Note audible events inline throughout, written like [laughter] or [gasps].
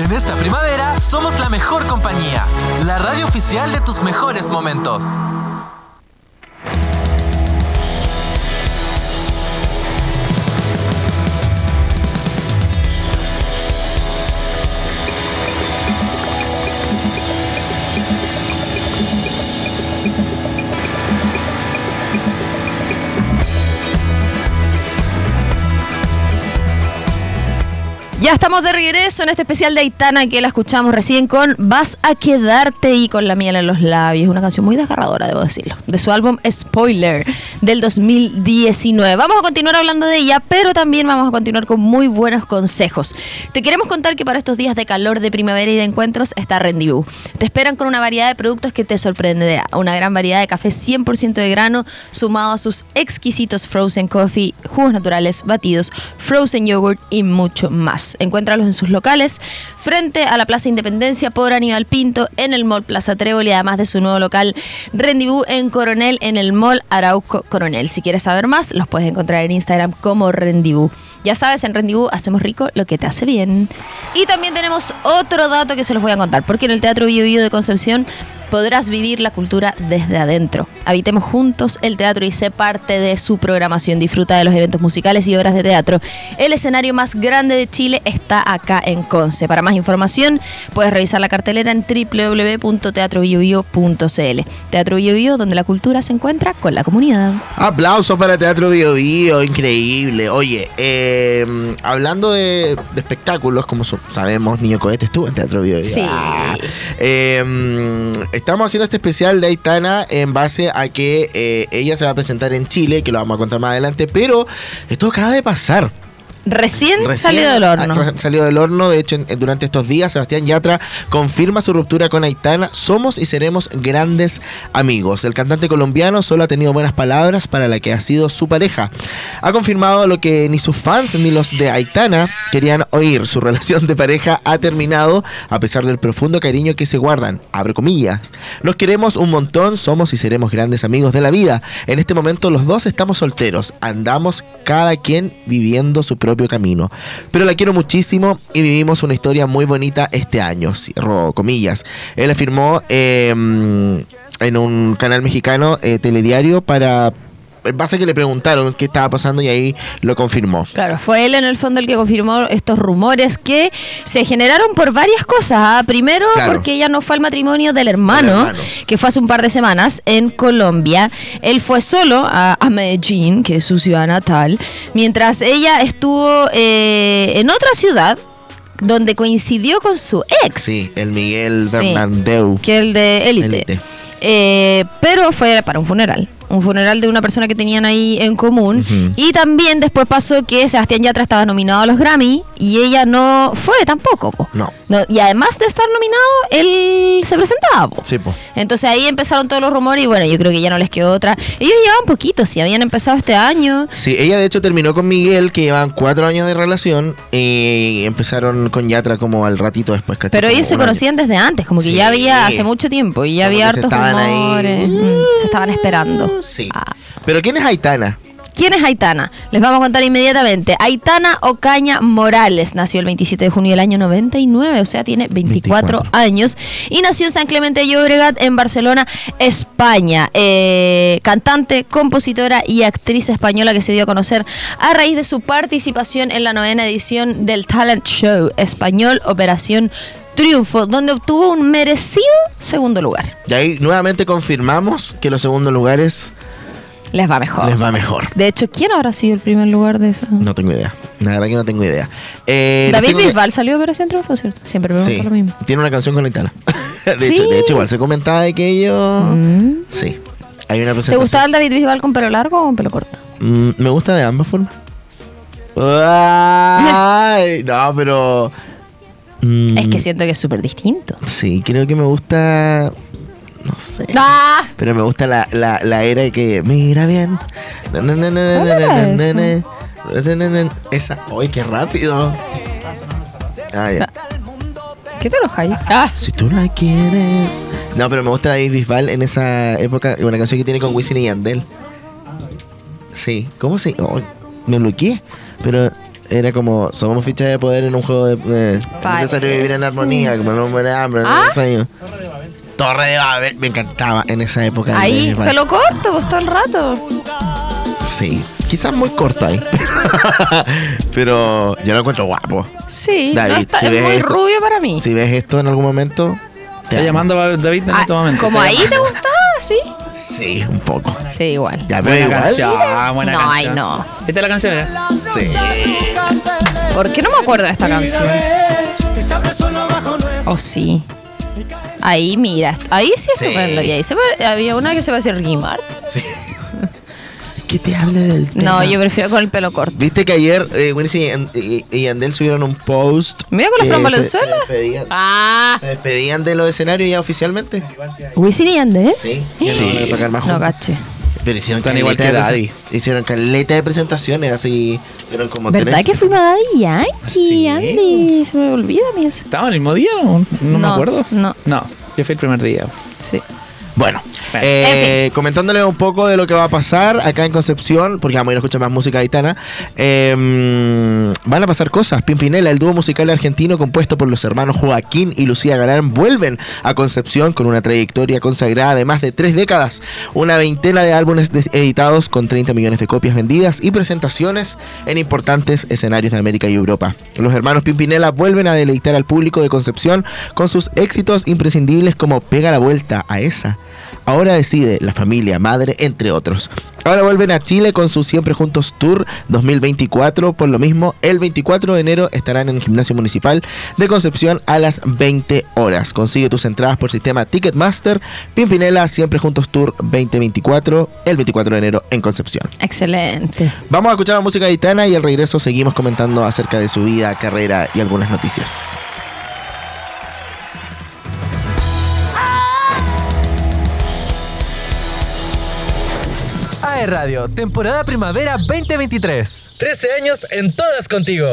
En esta primavera somos la mejor compañía, la radio oficial de tus mejores momentos. Estamos de regreso en este especial de Aitana que la escuchamos recién con Vas a quedarte y con la miel en los labios. Una canción muy desgarradora, debo decirlo. De su álbum Spoiler del 2019. Vamos a continuar hablando de ella, pero también vamos a continuar con muy buenos consejos. Te queremos contar que para estos días de calor, de primavera y de encuentros está Rendezvous. Te esperan con una variedad de productos que te sorprenderá. Una gran variedad de café 100% de grano, sumado a sus exquisitos frozen coffee, jugos naturales, batidos, frozen yogurt y mucho más. Encuéntralos en sus locales frente a la Plaza Independencia por Aníbal Pinto en el Mall Plaza Trébol además de su nuevo local Rendezvous en Coronel en el Mall Arauco Coronel. Si quieres saber más, los puedes encontrar en Instagram como Rendezvous. Ya sabes, en Rendezvous hacemos rico lo que te hace bien. Y también tenemos otro dato que se los voy a contar, porque en el Teatro Bio, Bio de Concepción podrás vivir la cultura desde adentro. Habitemos juntos el teatro y sé parte de su programación. Disfruta de los eventos musicales y obras de teatro. El escenario más grande de Chile está acá en Conce. Para más información, puedes revisar la cartelera en www.teatrobiobio.cl. Teatro Bio, Bio donde la cultura se encuentra con la comunidad. Aplausos para Teatro Bio, Bio increíble. Oye, eh, hablando de, de, espectáculos, como sabemos, Niño Cohete estuvo en Teatro Bio. Bio. Sí. Ah, eh, estamos haciendo este especial de Aitana en base a que eh, ella se va a presentar en Chile, que lo vamos a contar más adelante, pero esto acaba de pasar. Recién, salido del horno. Salido del horno, de hecho, durante estos días, Sebastián Yatra confirma su ruptura con Aitana. Somos y seremos grandes amigos. El cantante colombiano solo ha tenido buenas palabras para la que ha sido su pareja. Ha confirmado lo que ni sus fans ni los de Aitana querían oír. Su relación de pareja ha terminado a pesar del profundo cariño que se guardan. Abre comillas. Nos queremos un montón, somos y seremos grandes amigos de la vida. En este momento los dos estamos solteros. Andamos cada quien viviendo su propio camino. Pero la quiero muchísimo y vivimos una historia muy bonita este año, cierro comillas. Él afirmó eh, en un canal mexicano eh, telediario para en base a que le preguntaron qué estaba pasando y ahí lo confirmó. Claro, fue él en el fondo el que confirmó estos rumores que se generaron por varias cosas. ¿ah? Primero, claro. porque ella no fue al matrimonio del hermano, hermano, que fue hace un par de semanas en Colombia. Él fue solo a, a Medellín, que es su ciudad natal, mientras ella estuvo eh, en otra ciudad donde coincidió con su ex. Sí, el Miguel Bernardeu. Que el de Élite. Eh, pero fue para un funeral un funeral de una persona que tenían ahí en común. Uh -huh. Y también después pasó que Sebastián Yatra estaba nominado a los Grammy y ella no fue tampoco. Po. No. no. Y además de estar nominado, él se presentaba. Po. Sí, po. Entonces ahí empezaron todos los rumores y bueno, yo creo que ya no les quedó otra. Ellos llevaban poquito, si habían empezado este año. Sí, ella de hecho terminó con Miguel, que llevaban cuatro años de relación y empezaron con Yatra como al ratito después. ¿cachai? Pero ellos se conocían desde antes, como que Sí. ya había hace mucho tiempo y ya Como había hartos estaban ahí. rumores. Mm, se estaban esperando. Sí. Ah. Pero ¿quién es Aitana? ¿Quién es Aitana? Les vamos a contar inmediatamente. Aitana Ocaña Morales nació el 27 de junio del año 99, o sea, tiene 24, 24. años. Y nació en San Clemente de Llobregat, en Barcelona, España. Eh, cantante, compositora y actriz española que se dio a conocer a raíz de su participación en la novena edición del Talent Show español Operación Triunfo, donde obtuvo un merecido segundo lugar. Y ahí nuevamente confirmamos que los segundos lugares Les va mejor. les va mejor. De hecho, ¿quién habrá sido el primer lugar de eso? No tengo idea. La verdad que no tengo idea. Eh, David tengo que- Bisbal salió de Operación Triunfo, ¿cierto? Siempre me Sí, lo mismo. tiene una canción con Aitana. [laughs] de, Sí. hecho, de hecho, igual se comentaba de que ellos... Mm. Sí. Hay una ¿Te gustaba el David Bisbal con pelo largo o con pelo corto? Mm, me gusta de ambas formas. [laughs] Ay, no, pero... mm, Es que siento que es súper distinto. Sí, creo que me gusta... No sé. ¡Ah! Pero me gusta la, la, la era de que... Mira bien. Na, na, na, na, na, ¿Cuál na, era na, na, esa? ¡Ay, qué rápido! Ah, ya. ¿Qué te enojas? Ah, Si tú la quieres. No, pero me gusta David Bisbal en esa época. Una canción que tiene con Wisin y Yandel. Sí. ¿Cómo se.? oh, me bloqueé. Pero era como, somos fichas de poder en un juego de... de es necesario vivir en armonía, como no muere hambre, ¿Ah? no sueño. Torre de Babel, me encantaba en esa época. Ahí, de- pelo corto, pues todo el rato. Sí, quizás muy corto ahí. [laughs] Pero yo lo encuentro guapo. Sí, David, no está, si es ves muy esto- rubio para mí. Si ves esto en algún momento... te Está amo. llamando a David en Ah, este momento. como ahí te gustaba, sí. Sí, un poco. Sí, igual. Ya, pero Buena igual. canción, buena No, canción. ay, no. Esta es la canción, mira. Sí. ¿Por qué no me acuerdo de esta canción? Oh, sí. Ahí, mira. Ahí sí Sí. estupendo. Y ahí se había una que se va a hacer Ricky Martin. ¿Qué te habla del tema? No, yo prefiero con el pelo corto. Viste que ayer eh, Wisin y, Yan- y- y Yandel subieron un post. Mira con la Fran se- Valenzuela. Se, despedían, Ah, se despedían de los escenarios ya oficialmente. Wisin y Yandel. Sí. Que no tocar más No juntos. caché. Pero hicieron Están caleta igual que Daddy. Hicieron caleta de presentaciones así. Fueron como ¿Verdad tres. que fuimos a Daddy Yankee, Sí. Andy? Se me olvida a mí eso. ¿Estaba el mismo día? No, no me No, acuerdo. no. No, yo fui el primer día. Sí. Bueno, Bueno. eh, comentándoles un poco de lo que va a pasar acá en Concepción, porque vamos a ir a escuchar más música gitana. eh, van a pasar cosas. Pimpinela, el dúo musical argentino compuesto por los hermanos Joaquín y Lucía Galán, vuelven a Concepción con una trayectoria consagrada de más de tres décadas, una veintena de álbumes editados con 30 millones de copias vendidas y presentaciones en importantes escenarios de América y Europa. Los hermanos Pimpinela vuelven a deleitar al público de Concepción con sus éxitos imprescindibles como Pega la vuelta a esa. Ahora decide la familia, madre, entre otros. Ahora vuelven a Chile con su Siempre Juntos Tour 2024. Por lo mismo, el 24 de enero estarán en el Gimnasio Municipal de Concepción a las 20 horas. Consigue tus entradas por sistema Ticketmaster. Pimpinela, Siempre Juntos Tour 2024, el 24 de enero en Concepción. Excelente. Vamos a escuchar la música gitana y al regreso seguimos comentando acerca de su vida, carrera y algunas noticias. Radio, temporada primavera 2023. 13 años en todas contigo.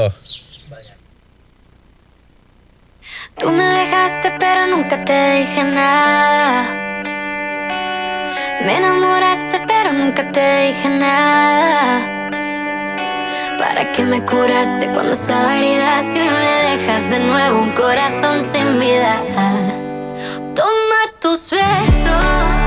Tú me dejaste pero nunca te dije nada. Me enamoraste pero nunca te dije nada. ¿Para qué me curaste cuando estaba herida si hoy me dejas de nuevo un corazón sin vida? Toma tus besos,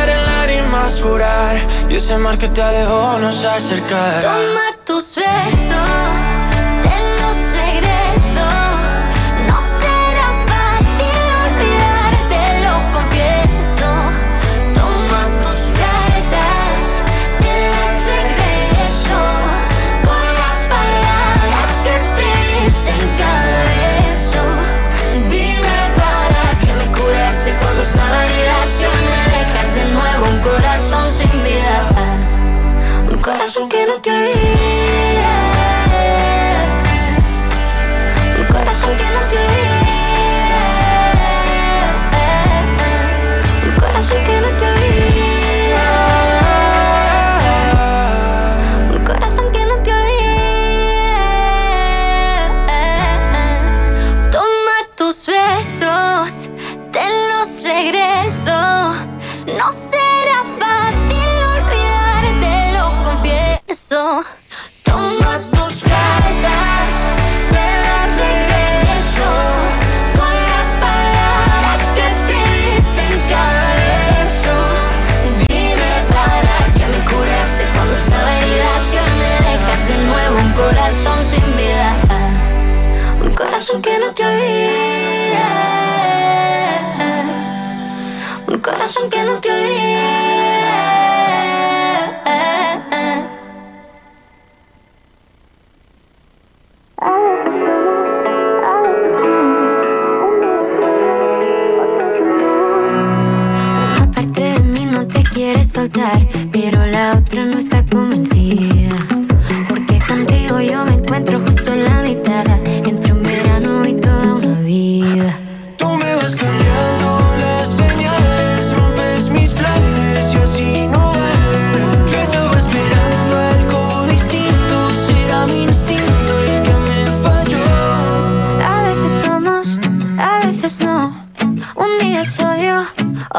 jurar. Y ese mar que te alejó nos acercará. Toma tus besos,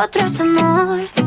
otro es amor.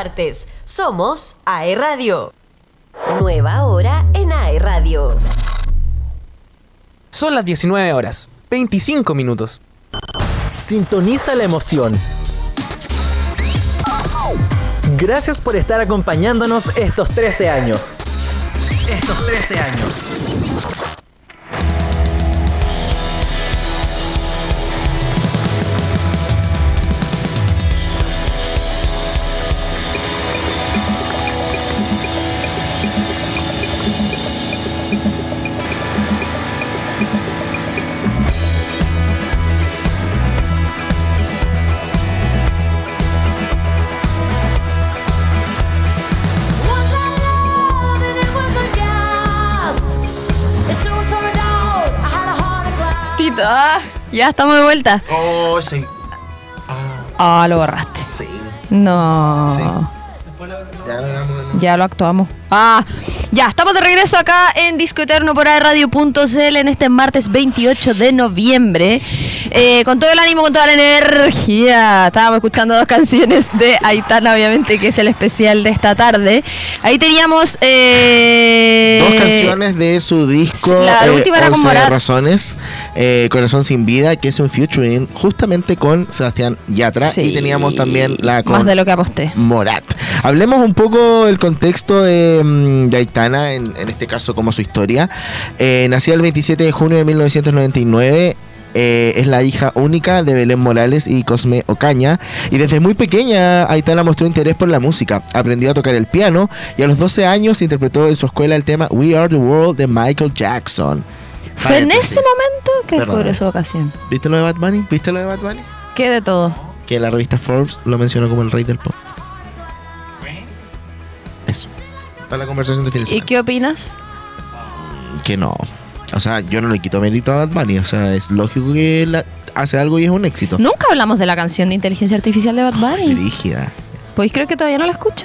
partes. Somos AE Radio. Nueva hora en AE Radio. Son las 19 horas, 25 minutos. Sintoniza la emoción. Gracias por estar acompañándonos estos 13 años. Estos 13 años. Ya estamos de vuelta. Oh, sí. Ah, lo borraste. Sí. No. Sí. Ya lo, actuamos. Ah, ya, estamos de regreso acá en Disco Eterno por Radio.cl en este martes 28 de noviembre. Eh, con todo el ánimo, con toda la energía. Estábamos escuchando dos canciones de Aitana, obviamente, que es el especial de esta tarde. Ahí teníamos. Eh, dos canciones de su disco. La eh, última era con Razones, Corazón sin Vida, que es un featuring justamente con Sebastián Yatra. Y teníamos también la con. Más de lo que aposté. Morat. Hablemos un poco del contexto de mm, de Aitana, en, en este caso como su historia. Eh, nacida el 27 de junio de 1999. eh, es la hija única de Belén Morales y Cosme Ocaña. Y desde muy pequeña, Aitana mostró interés por la música. Aprendió a tocar el piano y a los 12 años interpretó en su escuela el tema We Are the World de Michael Jackson. Fue en ese momento que descubrió su vocación. ¿Viste lo de Bad Bunny? ¿Viste lo de Bad Bunny? ¿Qué de todo? Que la revista Forbes lo mencionó como el rey del pop. Eso. Para la conversación de fin de ¿Y qué opinas? Que no. O sea, yo no le quito mérito a Bad Bunny. O sea, es lógico que la- hace algo y es un éxito. Nunca hablamos de la canción de inteligencia artificial de Bad Bunny. Rígida. ¿Podéis creer que todavía no la escucho?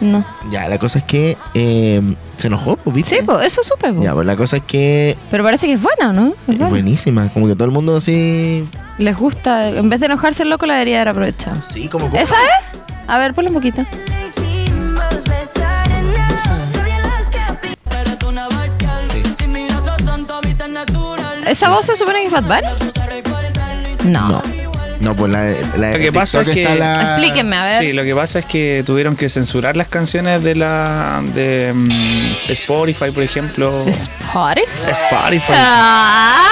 No. Ya, la cosa es que eh, se enojó, pues, ¿viste? Sí, pues eso supe. po. Ya, pues la cosa es que Pero parece que es buena, ¿no? Es buenísima. Como que todo el mundo así. Les gusta. En vez de enojarse el loco, la debería haber aprovechado. Sí, como. ¿Esa es? A ver, ponle un poquito. ¿Esa voz se supone que es Bad Bunny? No. No. No, pues la, la Lo que pasa es que- está la- Explíquenme, a ver. Sí, lo que pasa es que tuvieron que censurar las canciones de la de mm, Spotify, por ejemplo. ¿Spotify? Spotify. Ah.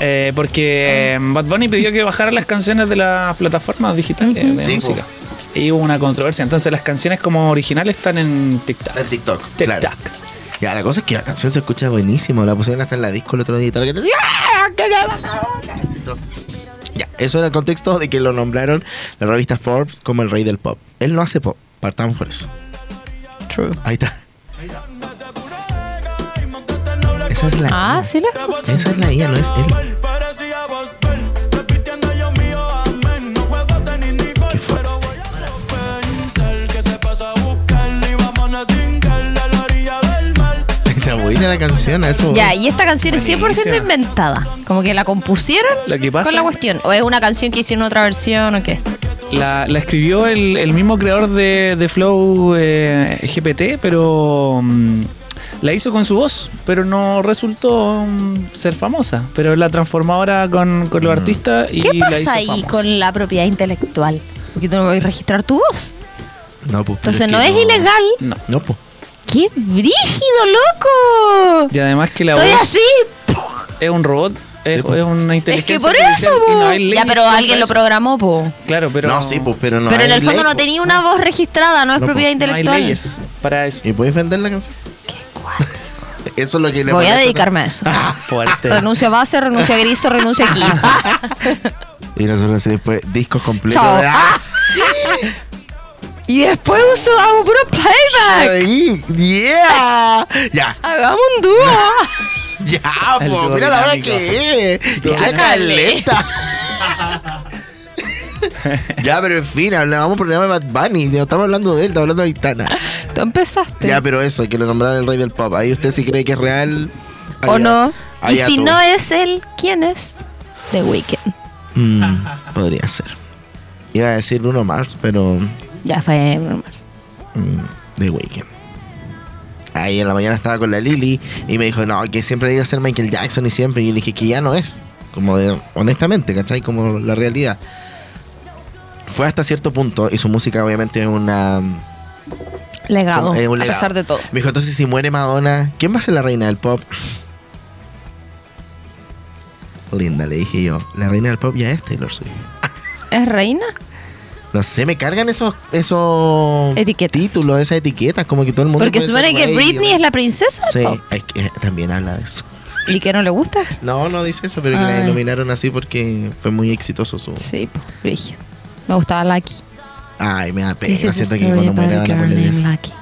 Eh, porque mm, Bad Bunny pidió que bajaran las canciones de las plataformas digitales de Sí, música. Y hubo una controversia. Entonces las canciones como originales están en TikTok. En TikTok, TikTok. claro. Ya, la cosa es que la canción se escucha buenísimo. La pusieron hasta en la disco el otro día y todo lo que te decía. "Ah, que le pasa?". Ya, eso era el contexto de que lo nombraron la revista Forbes como el rey del pop. Él no hace pop, partamos por eso. True. Ahí está. Esa es la, Ah, sí la esa es la IA, no es él. La canción, eso. Ya, y esta canción es 100% Buenísima. inventada. Como que la compusieron Lo que pasa con la cuestión. ¿O es una canción que hicieron otra versión o qué? La, la escribió el, el mismo creador de, de Flow eh, GPT, pero mm, la hizo con su voz, pero no resultó mm, ser famosa. Pero la transformó ahora con, con los artistas y ¿Qué la hizo pasa ahí famosa. con la propiedad intelectual? Porque tú no vas a registrar tu voz. No, pues, pero Entonces que no es ilegal. No. No, pues. ¡Qué brígido, loco! Y además que la Estoy voz así. es un robot, es, Sí, es una Es inteligencia que por eso, no Ya, pero alguien lo programó, po. Claro, pero No, sí, pues, pero no pero en el fondo ley, no tenía una voz registrada, no es No, propiedad po. no hay intelectual. leyes para eso. ¿Y puedes vender la canción? [laughs] Eso es lo que le Voy a dedicarme a eso. [laughs] Fuerte. Renuncio a base, renuncio a griso, renuncio aquí. [laughs] Y nosotros así después discos completos. Chao. de- ¡Ah! Y después uso, hago puro playback. Ahí, yeah. [laughs] Ya, Hagamos un dúo. [laughs] ya, po, dúo mira la hora que es. Ya caleta. [laughs] ya, pero en fin, hablábamos por programa de Bad Bunny. No estamos hablando de él, estamos hablando de Aitana. Tú empezaste. Ya, pero eso, que lo nombraron el rey del pop. Ahí usted si cree que es real. ¿O no? Y si tú. no es él, ¿quién es? The Weeknd. Mm, podría ser. Iba a decir Bruno Mars, pero. Ya fue. Bruno Mars. mm, The Weeknd. Ahí en la mañana estaba con la Lily y me dijo, no, que siempre iba a ser Michael Jackson y siempre. Y yo le dije que ya no es. Como de, honestamente, ¿cachai? Como la realidad. Fue hasta cierto punto y su música obviamente es una... Legado. como- un a legado. pesar de todo. Me dijo, entonces si muere Madonna, ¿quién va a ser la reina del pop? Linda, le dije yo. La reina del pop ya es Taylor Swift. ¿Es reina? No sé, me cargan esos, esos Etiquetas. títulos, esas etiquetas, como que todo el mundo. Porque supone que Britney es la princesa. Sí, es que también habla de eso. ¿Y que no le gusta? No, no dice eso, pero que la denominaron así porque fue muy exitoso su. Sí, pues. Me gustaba Lucky. Ay, me da pena. Siento que cuando muera van a poner eso. Lucky.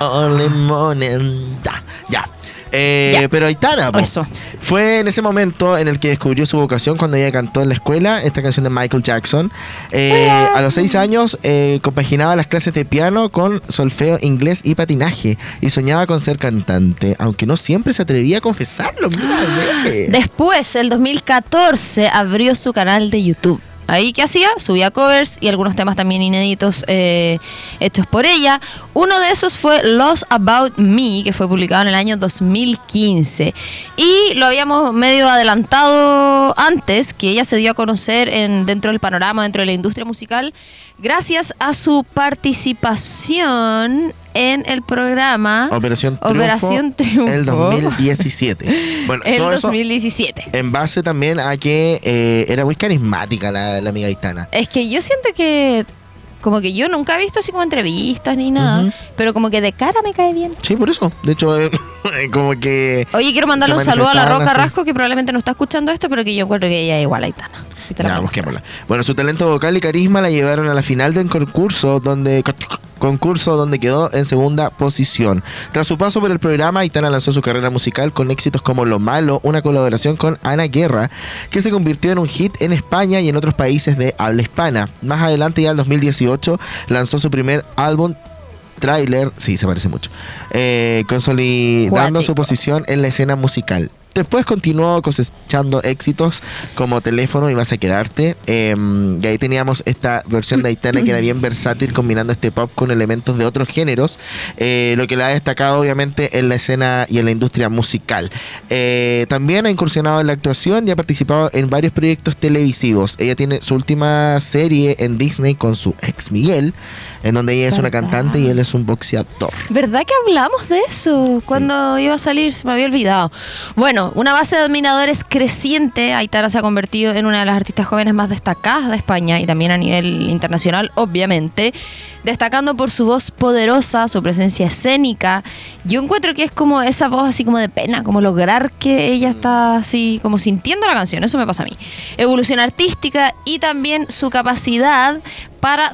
Only morning. Ya, ya. Eh, pero Aitana, po, Eso. fue en ese momento en el que descubrió su vocación cuando ella cantó en la escuela esta canción de Michael Jackson. Eh, a los seis años eh, compaginaba las clases de piano con solfeo, inglés y patinaje y soñaba con ser cantante, aunque no siempre se atrevía a confesarlo. Mira. Después, el 2014, abrió su canal de YouTube. Ahí, ¿qué hacía? Subía covers y algunos temas también inéditos eh, hechos por ella. Uno de esos fue Lost About Me, que fue publicado en el año 2015. Y lo habíamos medio adelantado antes, que ella se dio a conocer en, dentro del panorama, dentro de la industria musical, gracias a su participación en el programa Operación Triunfo, Operación Triunfo. el 2017. [laughs] Bueno, el todo eso 2017. en base también a que eh, era muy carismática la, la amiga Aitana. Es que yo siento que como que yo nunca he visto así como entrevistas ni nada, pero como que de cara me cae bien. Sí, por eso. De hecho, eh, [laughs] como que... Oye, quiero mandarle un saludo a la Roca así. Rasco, que probablemente no está escuchando esto, pero que yo encuentro que ella es igual a Aitana. Ya, busquémosla. Bueno, su talento vocal y carisma la llevaron a la final del concurso donde concurso donde quedó en segunda posición. Tras su paso por el programa, Aitana lanzó su carrera musical con éxitos como Lo Malo, una colaboración con Ana Guerra, que se convirtió en un hit en España y en otros países de habla hispana. Más adelante, ya en 2018, lanzó su primer álbum tráiler, sí, se parece mucho, eh, consolidando su posición en la escena musical. Después continuó cosechando éxitos como Teléfono y Vas a Quedarte. eh, y ahí teníamos esta versión de Aitana que era bien versátil, combinando este pop con elementos de otros géneros. eh, lo que la ha destacado, obviamente, en la escena y en la industria musical. Eh, también ha incursionado en la actuación y ha participado en varios proyectos televisivos. Ella tiene su última serie en Disney con su ex Miguel, en donde ella es una cantante y él es un boxeador. ¿Verdad que hablamos de eso cuando iba a salir? Se me había olvidado. Bueno, una base de admiradores creciente. Aitana se ha convertido en una de las artistas jóvenes más destacadas de España y también a nivel internacional, obviamente. Destacando por su voz poderosa, su presencia escénica. Yo encuentro que es como esa voz así como de pena, como lograr que ella está así como sintiendo la canción. Eso me pasa a mí. Evolución artística y también su capacidad para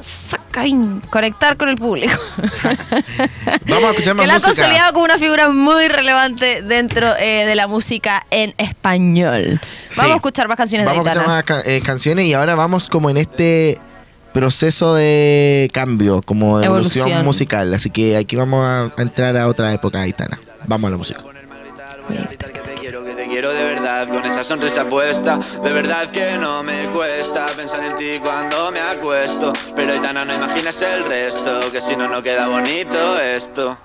conectar con el público. [laughs] Vamos a escuchar más que la ha música. consolidado como una figura muy relevante dentro eh, de la música en español. Vamos Sí. a escuchar más canciones Vamos de a escuchar más eh, canciones y ahora vamos como en este proceso de cambio, como de evolución, Evolución. musical. Así que aquí vamos a, entrar a otra época Aitana. Vamos a la música. Verdad Con esa sonrisa puesta De verdad que no me cuesta Pensar en ti cuando me acuesto Pero Aitana no imaginas el resto Que si no, no queda bonito esto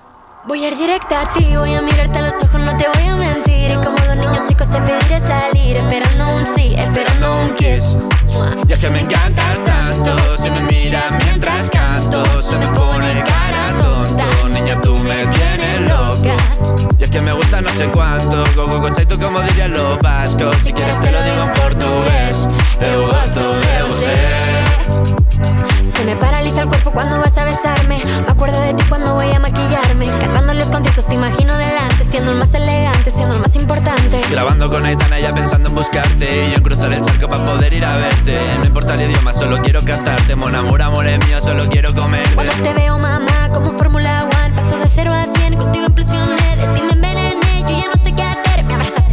Voy a ir directa a ti, voy a mirarte a los ojos, no te voy a mentir. Y como dos niños chicos te pediré salir, esperando un sí, esperando un kiss. Y es que me encantas tanto Si me miras mientras canto Se me pone que me gusta no sé cuánto. Go, go, go, chaito, como dirían los vascos Si quieres te lo digo en portugués. Eu gosto de você Se me paraliza el cuerpo cuando vas a besarme. Me acuerdo de ti cuando voy a maquillarme. Cantando los conciertos te imagino delante, siendo el más elegante, siendo el más importante. Grabando con Aitana ya pensando en buscarte. Y yo en cruzar el charco para poder ir a verte. No importa el idioma, solo quiero cantarte. Mon amor, amor es mío, solo quiero comerte. Cuando te veo, mamá, como Fórmula One, paso de 0 a 100, contigo implosioné, de ti me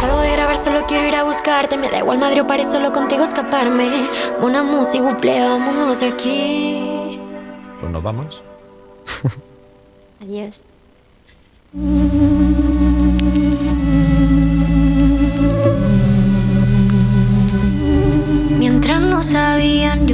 Salgo de grabar, solo quiero ir a buscarte. Me da igual Madrid o París, solo contigo escaparme. Una música, buple, vámonos aquí. Pues nos vamos. [laughs] Adiós. Mientras no sabían, yo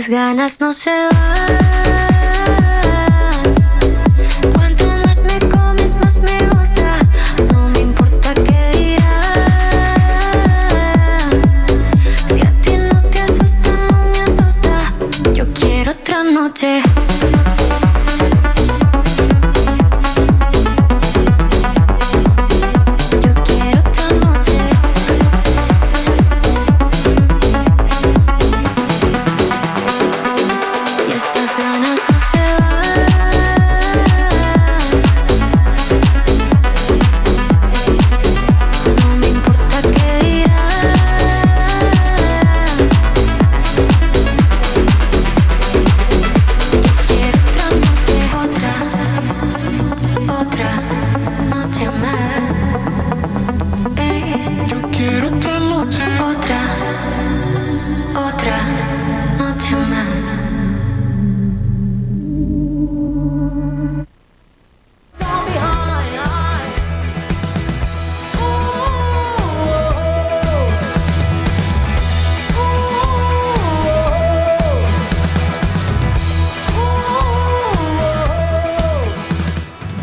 Estas ganas no se van.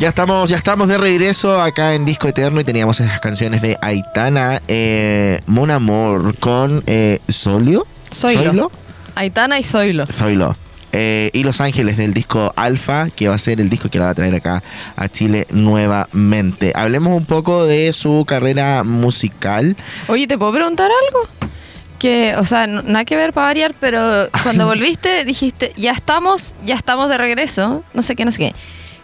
Ya estamos, ya estamos de regreso acá en Disco Eterno y teníamos esas canciones de Aitana, eh, Mon Amor con eh, Solio. Zoilo. Aitana y Zoilo. Zoilo. Eh, y Los Ángeles del disco Alfa, que va a ser el disco que la va a traer acá a Chile nuevamente. Hablemos un poco de su carrera musical. Oye, ¿te puedo preguntar algo? Que, o sea, no- nada que ver para variar, pero cuando [laughs] volviste dijiste, ya estamos, ya estamos de regreso, no sé qué, no sé qué.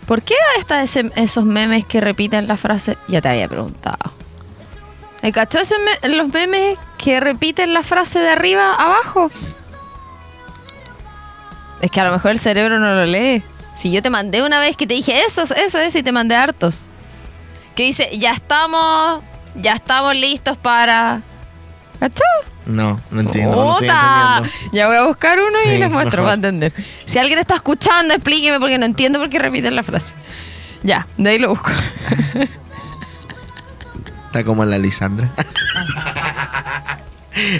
¿Por qué está ese, esos memes que repiten la frase? Ya te había preguntado. ¿Me cachó ese me- los memes que repiten la frase de arriba abajo? Es que a lo mejor el cerebro no lo lee. Si yo te mandé una vez que te dije eso, eso, eso, y te mandé hartos. Que dice, ya estamos, ya estamos listos para... ¿Cachó? No, no entiendo. no. Ya voy a buscar uno y Sí, les muestro mejor. para entender. Si alguien está escuchando, explíqueme porque no entiendo por qué repiten la frase. Ya, de ahí lo busco. Está como la Lisandra. [laughs]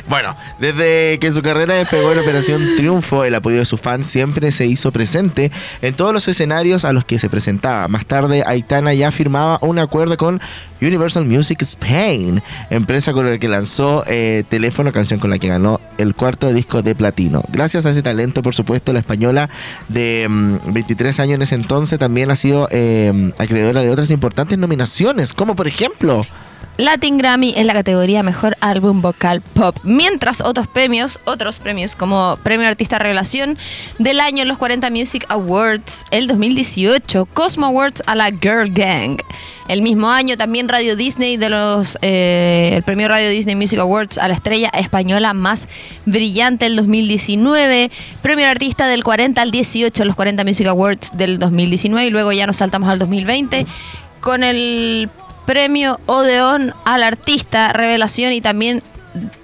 Bueno, desde que su carrera despegó en Operación Triunfo, el apoyo de sus fans siempre se hizo presente en todos los escenarios a los que se presentaba. Más tarde, Aitana ya firmaba un acuerdo con Universal Music Spain, empresa con la que lanzó eh, Teléfono, canción con la que ganó el cuarto disco de platino. Gracias a ese talento, por supuesto, la española de mm, 23 años en ese entonces también ha sido eh, acreedora de otras importantes nominaciones, como por ejemplo... Latin Grammy en la categoría Mejor Álbum Vocal Pop, mientras otros premios, otros premios como Premio Artista Revelación del año en los 40 Music Awards el 2018, Cosmo Awards a la Girl Gang. El mismo año también Radio Disney de los eh, el Premio Radio Disney Music Awards a la estrella española más brillante el 2019, Premio Artista del 40 al 18 los 40 Music Awards del 2019 y luego ya nos saltamos al 2020 con el premio Odeón al artista revelación y también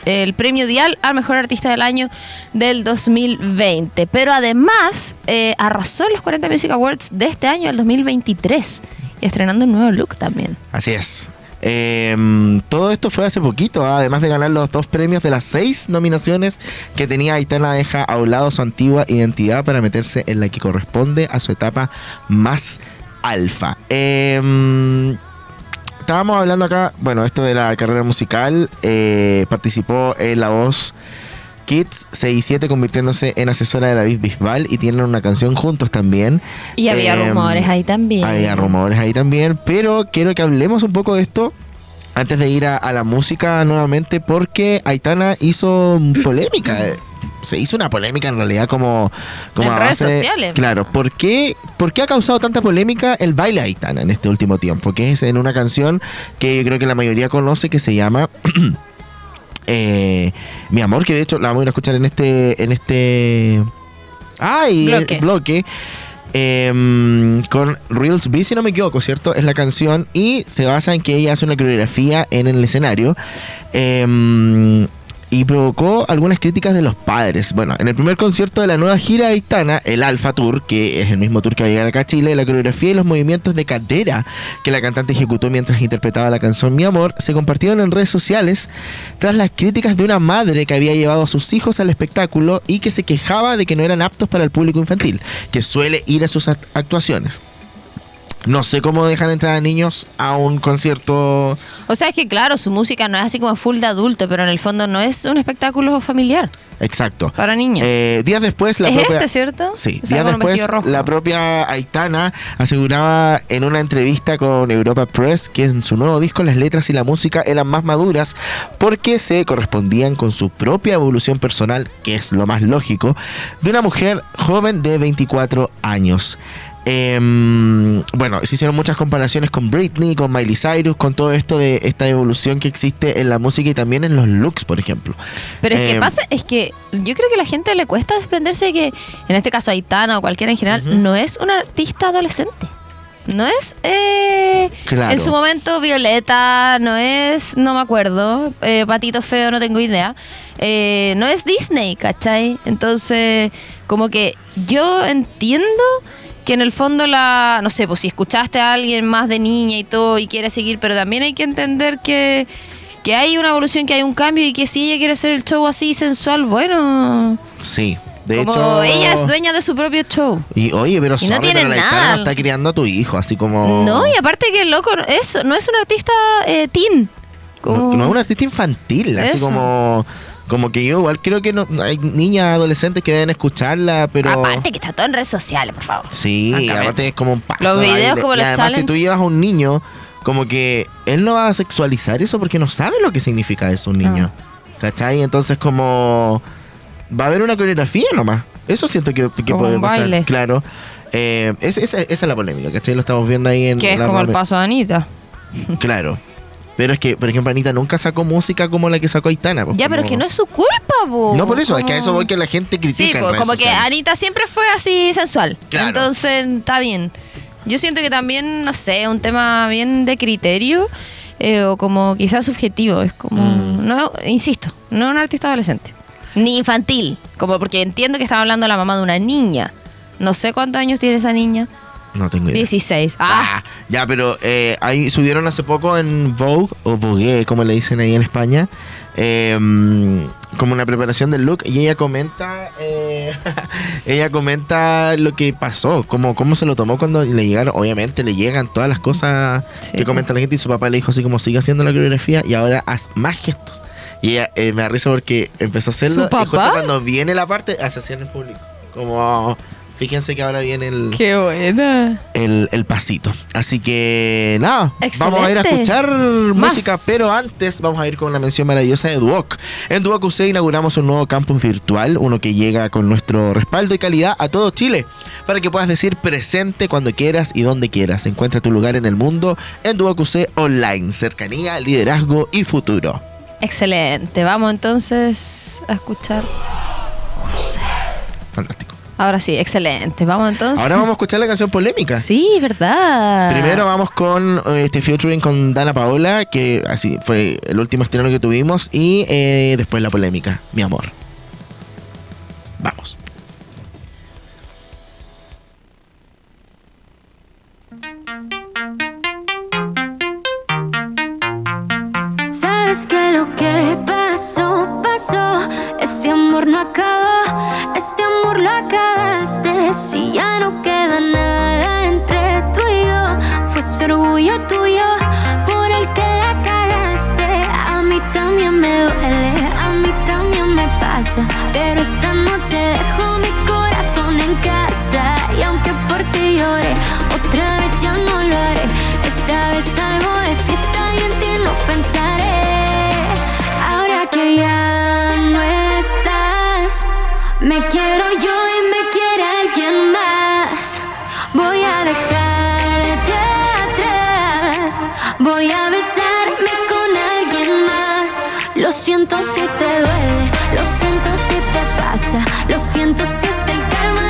el premio Dial al mejor artista del año del 2020. Pero además eh, arrasó en los 40 Music Awards de este año, el 2023, y estrenando un nuevo look también. Así es. Eh, todo esto fue hace poquito, ¿ah? además de ganar los dos premios de las seis nominaciones que tenía Aitana deja a un lado su antigua identidad para meterse en la que corresponde a su etapa más alfa. Eh, estábamos hablando acá, bueno, esto de la carrera musical, eh, participó en La Voz Kids 6 y 7 convirtiéndose en asesora de David Bisbal y tienen una canción juntos también. Y había Eh, rumores ahí también. Había rumores ahí también, pero quiero que hablemos un poco de esto antes de ir a, a la música nuevamente porque Aitana hizo polémica. Eh, Se hizo una polémica en realidad como, como En a redes base- sociales. Claro, ¿por qué, ¿por qué ha causado tanta polémica el baile Aitana en este último tiempo? Que es en una canción que yo creo que la mayoría conoce que se llama [clears throat] eh, Mi amor, que de hecho la vamos a ir a escuchar en este. En este. ¡Ay! Bloque. bloque. em, con Reels B, si no me equivoco, ¿cierto? Es la canción y se basa en que ella hace una coreografía en el escenario. em, y provocó algunas críticas de los padres. Bueno, en el primer concierto de la nueva gira Aitana, el Alpha Tour, que es el mismo tour que va a llegar acá a Chile, la coreografía y los movimientos de cadera que la cantante ejecutó mientras interpretaba la canción Mi Amor se compartieron en redes sociales tras las críticas de una madre que había llevado a sus hijos al espectáculo y que se quejaba de que no eran aptos para el público infantil, que suele ir a sus act- actuaciones. No sé cómo dejan entrar a niños a un concierto O sea, es que claro, su música no es así como full de adulto, pero en el fondo no es un espectáculo familiar exacto. para niños. Eh, días después, la ¿Es propia... este, cierto? Sí, O sea, días después, la propia Aitana aseguraba en una entrevista con Europa Press que en su nuevo disco las letras y la música eran más maduras porque se correspondían con su propia evolución personal, que es lo más lógico, de una mujer joven de 24 años. Em, bueno, se hicieron muchas comparaciones con Britney, con Miley Cyrus, con todo esto de esta evolución que existe en la música y también en los looks, por ejemplo. Pero es que Em, pasa, es que yo creo que a la gente le cuesta desprenderse de que, en este caso Aitana o cualquiera en general, no es un artista adolescente. No es eh, Claro. en su momento Violeta, no es, no me acuerdo, eh, Patito Feo, no tengo idea. Eh, no es Disney, ¿cachai? Entonces, como que yo entiendo que en el fondo la, no sé, pues si escuchaste a alguien más de niña y todo y quiere seguir, pero también hay que entender que, que hay una evolución, que hay un cambio y que si ella quiere hacer el show así sensual, bueno, Sí, de como hecho... ella es dueña de su propio show. Y oye, pero, Y no tiene pero la Aitana nada. está criando a tu hijo, así como... No, y aparte que loco, eso, no es un artista eh, teen. Como- No, no es un artista infantil, así como... Como que yo igual creo que no, hay niñas adolescentes que deben escucharla, pero... Aparte que está todo en redes sociales, por favor. Sí, aparte es como un paso. Los videos baile. como y los además si tú llevas a un niño, como que él no va a sexualizar eso porque no sabe lo que significa eso un niño. ¿Cachai? Entonces como... Va a haber una coreografía nomás. Eso siento que, que Como puede un pasar. baile. Claro. Eh, es- esa, esa es la polémica, ¿cachai? Lo estamos viendo ahí en... Que es la como el paso de Anita. Claro. Pero es que, por ejemplo, Anita nunca sacó música como la que sacó Aitana. pues, Ya, pero es que no es su culpa, po. No, por eso, es que a eso voy que la gente critica Sí, en po, redes como que. Anita siempre fue así sensual. Claro. Entonces, está bien. Yo siento que también, no sé, un tema bien de criterio eh, o como quizás subjetivo. Es como, Mm. no, insisto, no es un artista adolescente. Ni infantil. Como porque entiendo que estaba hablando la mamá de una niña. No sé cuántos años tiene esa niña. No tengo idea. 16. Ah, Ah, ya, pero eh, ahí subieron hace poco en Vogue, o Vogue, como le dicen ahí en España, eh, como una preparación del look, y ella comenta, eh, [laughs] ella comenta lo que pasó, cómo, cómo se lo tomó cuando le llegaron, obviamente le llegan todas las cosas Sí. que comenta la gente, y su papá le dijo así como sigue haciendo la coreografía y ahora haz más gestos. Y ella eh, me da risa porque empezó a hacerlo, ¿Su y justo cuando viene la parte, hace así en el público. Como, fíjense que ahora viene el qué buena. el, el pasito. Así que nada, Excelente. vamos a ir a escuchar Más. música, pero antes vamos a ir con una mención maravillosa de Duoc. En Duoc UC inauguramos un nuevo campus virtual, uno que llega con nuestro respaldo y calidad a todo Chile, para que puedas decir presente cuando quieras y donde quieras. Encuentra tu lugar en el mundo en Duoc UC Online, cercanía, liderazgo y futuro. Excelente. Vamos entonces a escuchar. Fantástico. Ahora sí, excelente. Vamos entonces. Ahora vamos a escuchar la canción polémica. Sí, verdad. Primero vamos con eh, este featuring con Dana Paola, que así fue el último estreno que tuvimos, y eh, después la polémica, mi amor. Vamos. Sabes que lo que pasó, pasó. Este amor no acabó, este amor lo acabaste. Si ya no queda nada entre tú y yo, fue ese orgullo tuyo por el que la cagaste. A mí también me duele, a mí también me pasa. Pero esta noche dejo mi corazón en casa. Y aunque por ti llore, si te duele, lo siento si te pasa, lo siento si es el karma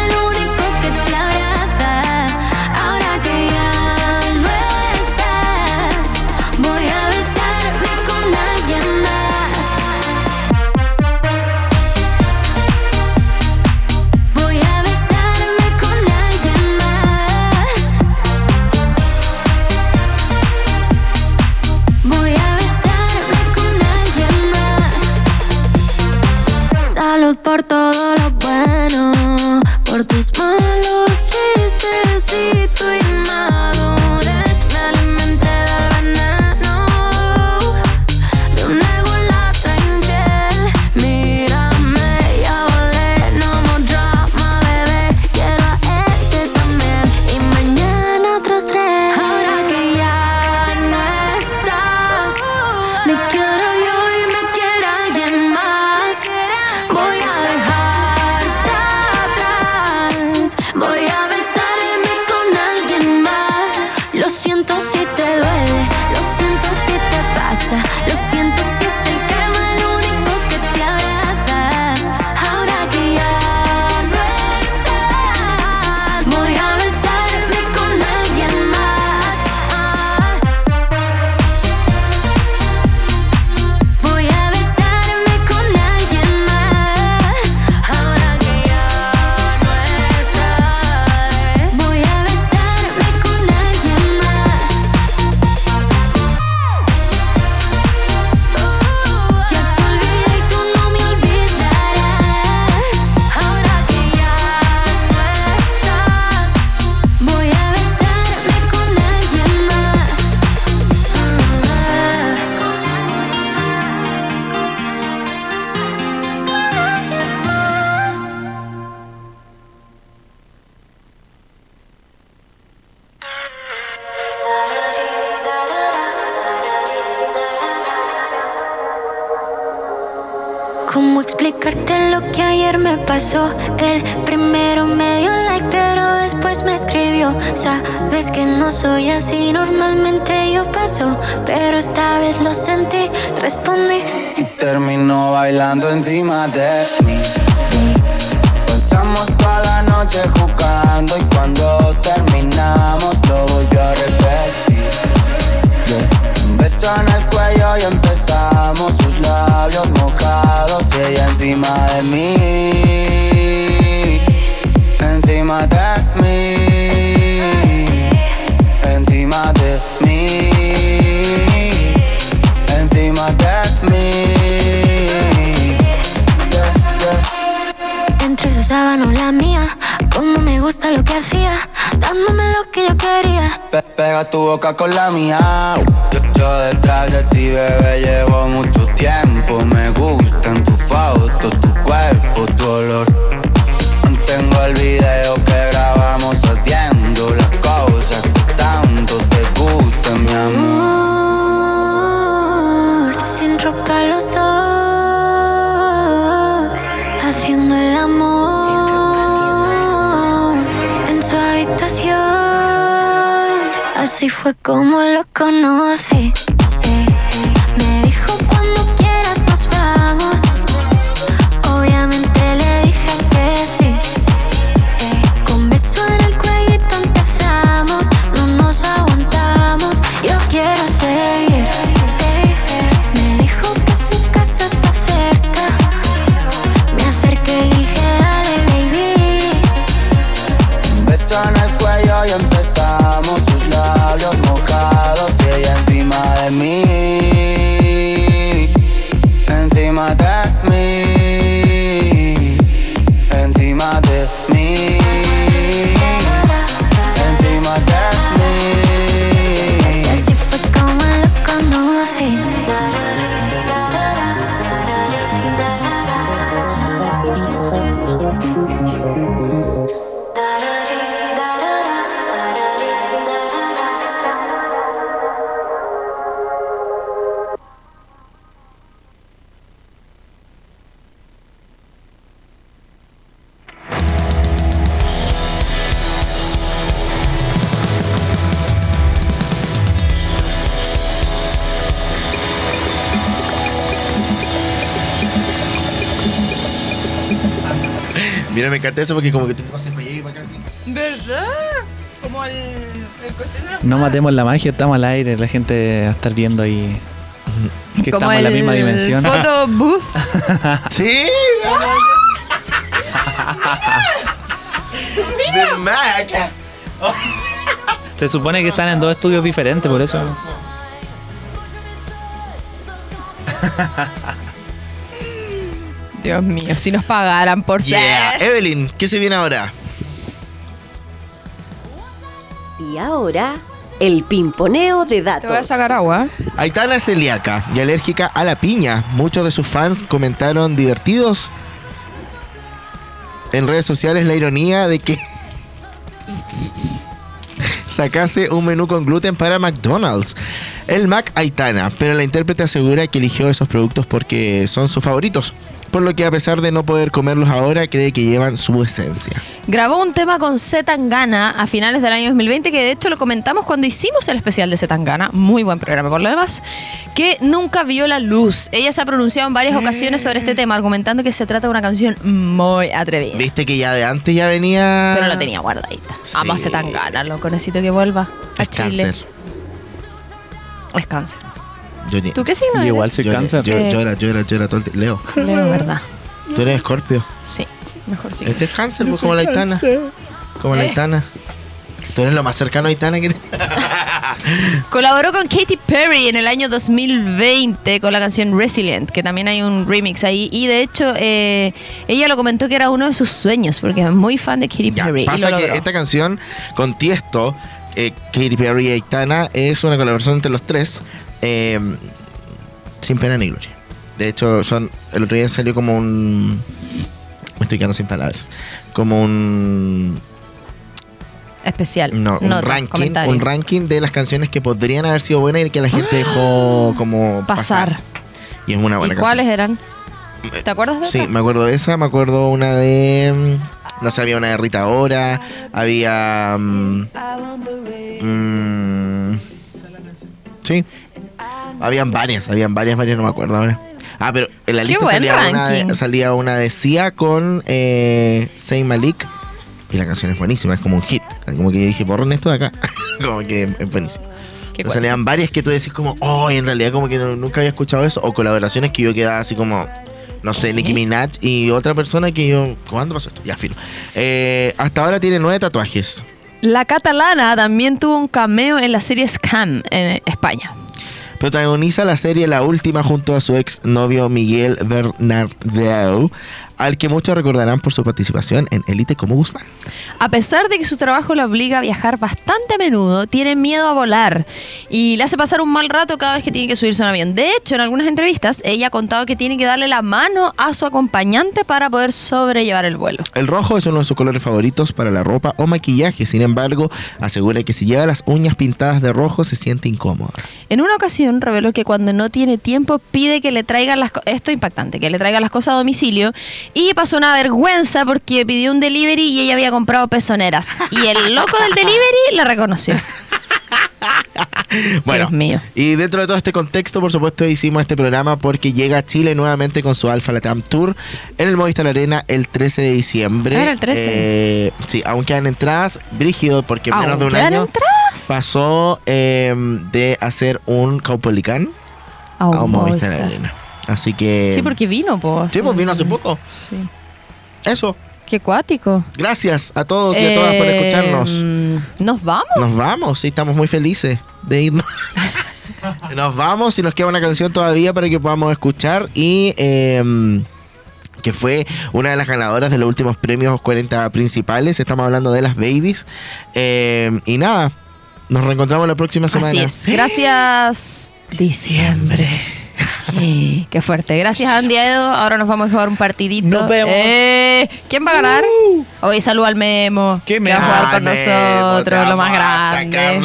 ¿Cómo explicarte lo que ayer me pasó? El primero me dio like, pero después me escribió. Sabes que no soy así, normalmente yo paso, pero esta vez lo sentí, respondí. y terminó bailando encima de mí. Pasamos toda la noche jugando y cuando terminamos lo volvió a repetir. Un beso en el cuello y empezamos sus labios mojados y ella encima de mí, encima de mí. mí. Encima de mí. Yeah, yeah. Entre sus sábanas la mía, como me gusta lo que hacía, dándome lo que yo quería. Pe- pega tu boca con la mía. Yo, yo detrás de ti, bebé, llevo mucho tiempo. Me gustan tu cuerpo, tu olor. Tengo el video que grabamos haciendo las cosas que tanto te gustan, mi amor. Amor, sin ropa los dos, haciendo el amor en su habitación. Así fue como lo conocí. Encanta eso porque como que tú te pasas para allá y para acá así. ¿Verdad? Como el, el cuestión de los No matemos la magia, estamos al aire, la gente va a estar viendo ahí que Como estamos en la el misma dimensión. Photo booth. [laughs] Sí. Mac. Se supone que están en dos estudios diferentes, por eso. [laughs] Dios mío, si nos pagaran por Yeah. ser. Evelyn, ¿qué se viene ahora? Y ahora, el pimponeo de Te voy a datos. sacar agua. Aitana es celíaca y alérgica a la piña. Muchos de sus fans comentaron divertidos en redes sociales la ironía de que [laughs] sacase un menú con gluten para McDonald's. El Mac Aitana, pero la intérprete asegura que eligió esos productos porque son sus favoritos. Por lo que a pesar de no poder comerlos ahora, cree que llevan su esencia. Grabó un tema con Zetangana a finales del año 2020, que de hecho lo comentamos cuando hicimos el especial de Zetangana, muy buen programa por lo demás, que nunca vio la luz. Ella se ha pronunciado en varias ocasiones sobre este tema, argumentando que se trata de una canción muy atrevida. Viste que ya de antes ya venía. Pero la tenía guardadita. Amo a Zetangana, loco, necesito que vuelva a Es Chile. cáncer. Es cáncer. Yo ni- ¿Tú qué signo Yo eres? igual soy yo, cáncer. Yo, Eh. llora, llora, llora todo el tiempo. Leo, Leo, ¿verdad? [laughs] tú eres escorpio. Sí, mejor sí. Este es cáncer, pues, como la Aitana. Como la Eh. Aitana. Tú eres lo más cercano a Aitana que te... [laughs] Colaboró con Katy Perry en el año 2020 con la canción Resilient, que también hay un remix ahí. Y de hecho, eh, ella lo comentó que era uno de sus sueños, porque es muy fan de Katy Ya, Perry. y pasa lo que logró. esta canción con Tiesto, eh, Katy Perry y Aitana, es una colaboración entre los tres. Eh, sin pena ni gloria. De hecho, son el otro día salió como un... Me estoy quedando sin palabras. Como un... Especial. No, un Nota, ranking, comentario. un ranking de las canciones que podrían haber sido buenas y que la gente dejó [gasps] como Pasar. Y es una ¿Y buena cuáles canción. eran? ¿Te acuerdas de Sí, esa? me acuerdo de esa, me acuerdo una de. No sé, había una de Rita Ora, había. mm, mm, sí. Habían varias, habían varias, varias, no me acuerdo ahora. Ah, pero en la Qué lista salía una, de, salía una de Sia con eh, Zayn Malik. Y la canción es buenísima, es como un hit. Como que yo dije, borren esto de acá. [laughs] como que es buenísimo. Pero salían varias que tú decís como, oh, en realidad como que no- nunca había escuchado eso. O colaboraciones que yo quedaba así como, no sé, Nicki Minaj y otra persona que yo, ¿cuándo pasó esto? Ya, filo. Eh, hasta ahora tiene nueve tatuajes. La catalana también tuvo un cameo en la serie Scam en España. Protagoniza la serie La Última junto a su ex novio Miguel Bernardeu, al que muchos recordarán por su participación en Elite como Guzmán. A pesar de que su trabajo la obliga a viajar bastante a menudo, tiene miedo a volar y le hace pasar un mal rato cada vez que tiene que subirse a un avión. De hecho, en algunas entrevistas, ella ha contado que tiene que darle la mano a su acompañante para poder sobrellevar el vuelo. El rojo es uno de sus colores favoritos para la ropa o maquillaje, sin embargo, asegura que si lleva las uñas pintadas de rojo se siente incómoda. En una ocasión reveló que cuando no tiene tiempo pide que le traigan las cosas, esto es impactante, que le traigan las cosas a domicilio y pasó una vergüenza porque pidió un delivery y ella había comprado pezoneras. Y el loco del delivery la reconoció. [laughs] Bueno, Dios mío. y dentro de todo este contexto, por supuesto, hicimos este programa porque llega a Chile nuevamente con su Alfa Latam Tour en el Movistar Arena el 13 de diciembre. Ah, era el 13. Eh, sí, aún quedan entradas, brígido, porque en ¿Aún menos de un año entradas? pasó eh, de hacer un Caupolicán A a un un Movistar Movistar. Arena. Así que. Sí, porque vino, pues. Sí, pues vino hace poco. Sí. Eso. Qué cuático. Gracias a todos y a todas por escucharnos. ¿Nos vamos? Nos vamos, sí, estamos muy felices de irnos. [laughs] nos vamos y nos queda una canción todavía para que podamos escuchar y eh, que fue una de las ganadoras de los últimos premios 40 principales. Estamos hablando de las babies. Eh, y nada, nos reencontramos la próxima semana. Así es. Gracias. Diciembre. [laughs] Qué fuerte. Gracias, Andy Edo. Ahora nos vamos a jugar un partidito. Nos vemos. Eh, ¿Quién va a ganar? Hoy saludo al Memo. ¿Qué que va a jugar con Ah, nosotros, lo más grande.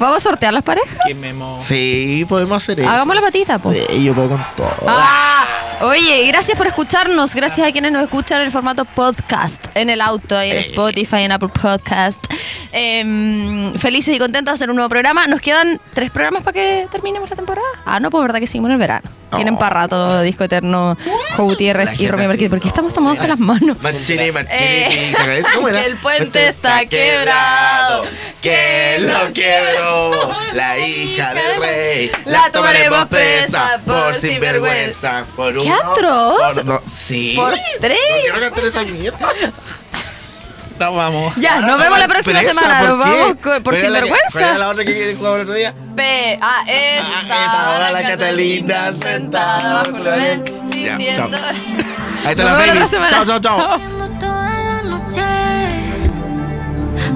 ¿Vamos a sortear las parejas? Qué memo. Sí, podemos hacer eso. Hagamos la patita, po. Sí, yo puedo con todo. Ah, oye, gracias por escucharnos. Gracias a quienes nos escuchan en el formato podcast, en el auto, en Spotify, en Apple Podcast. Em, felices y contentos de hacer un nuevo programa. Nos quedan tres programas para que terminemos la temporada. Ah, no, pues verdad que seguimos en el verano. Tienen para rato Disco Eterno, Jo Gutiérrez y Romeo así, Marquez. porque estamos tomados con las manos. Manchini, manchini, Eh, [laughs] el puente está quebrado, que lo quebró la hija del rey. La tomaremos presa por sinvergüenza. Por ¡Qué uno, atroz! por dos. Sí. Por tres. No quiero cantar esa mierda. No, vamos. Ya, nos vemos la próxima Presa, semana. Nos ¿por qué? vamos con- por ¿Cuál era la que- sinvergüenza. ¿Cuál era la otra que quieren jugar el otro día? P. Ah, esta. estaba la Catalina sentada bajo el. [laughs] Ahí está la la baby. próxima Chao, chao, chao.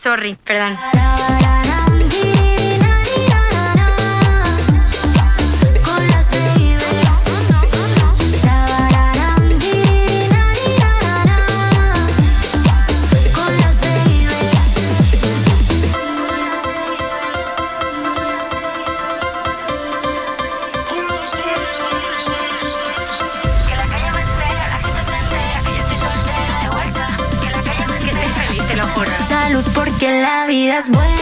sorry, perdón. La vida es buena.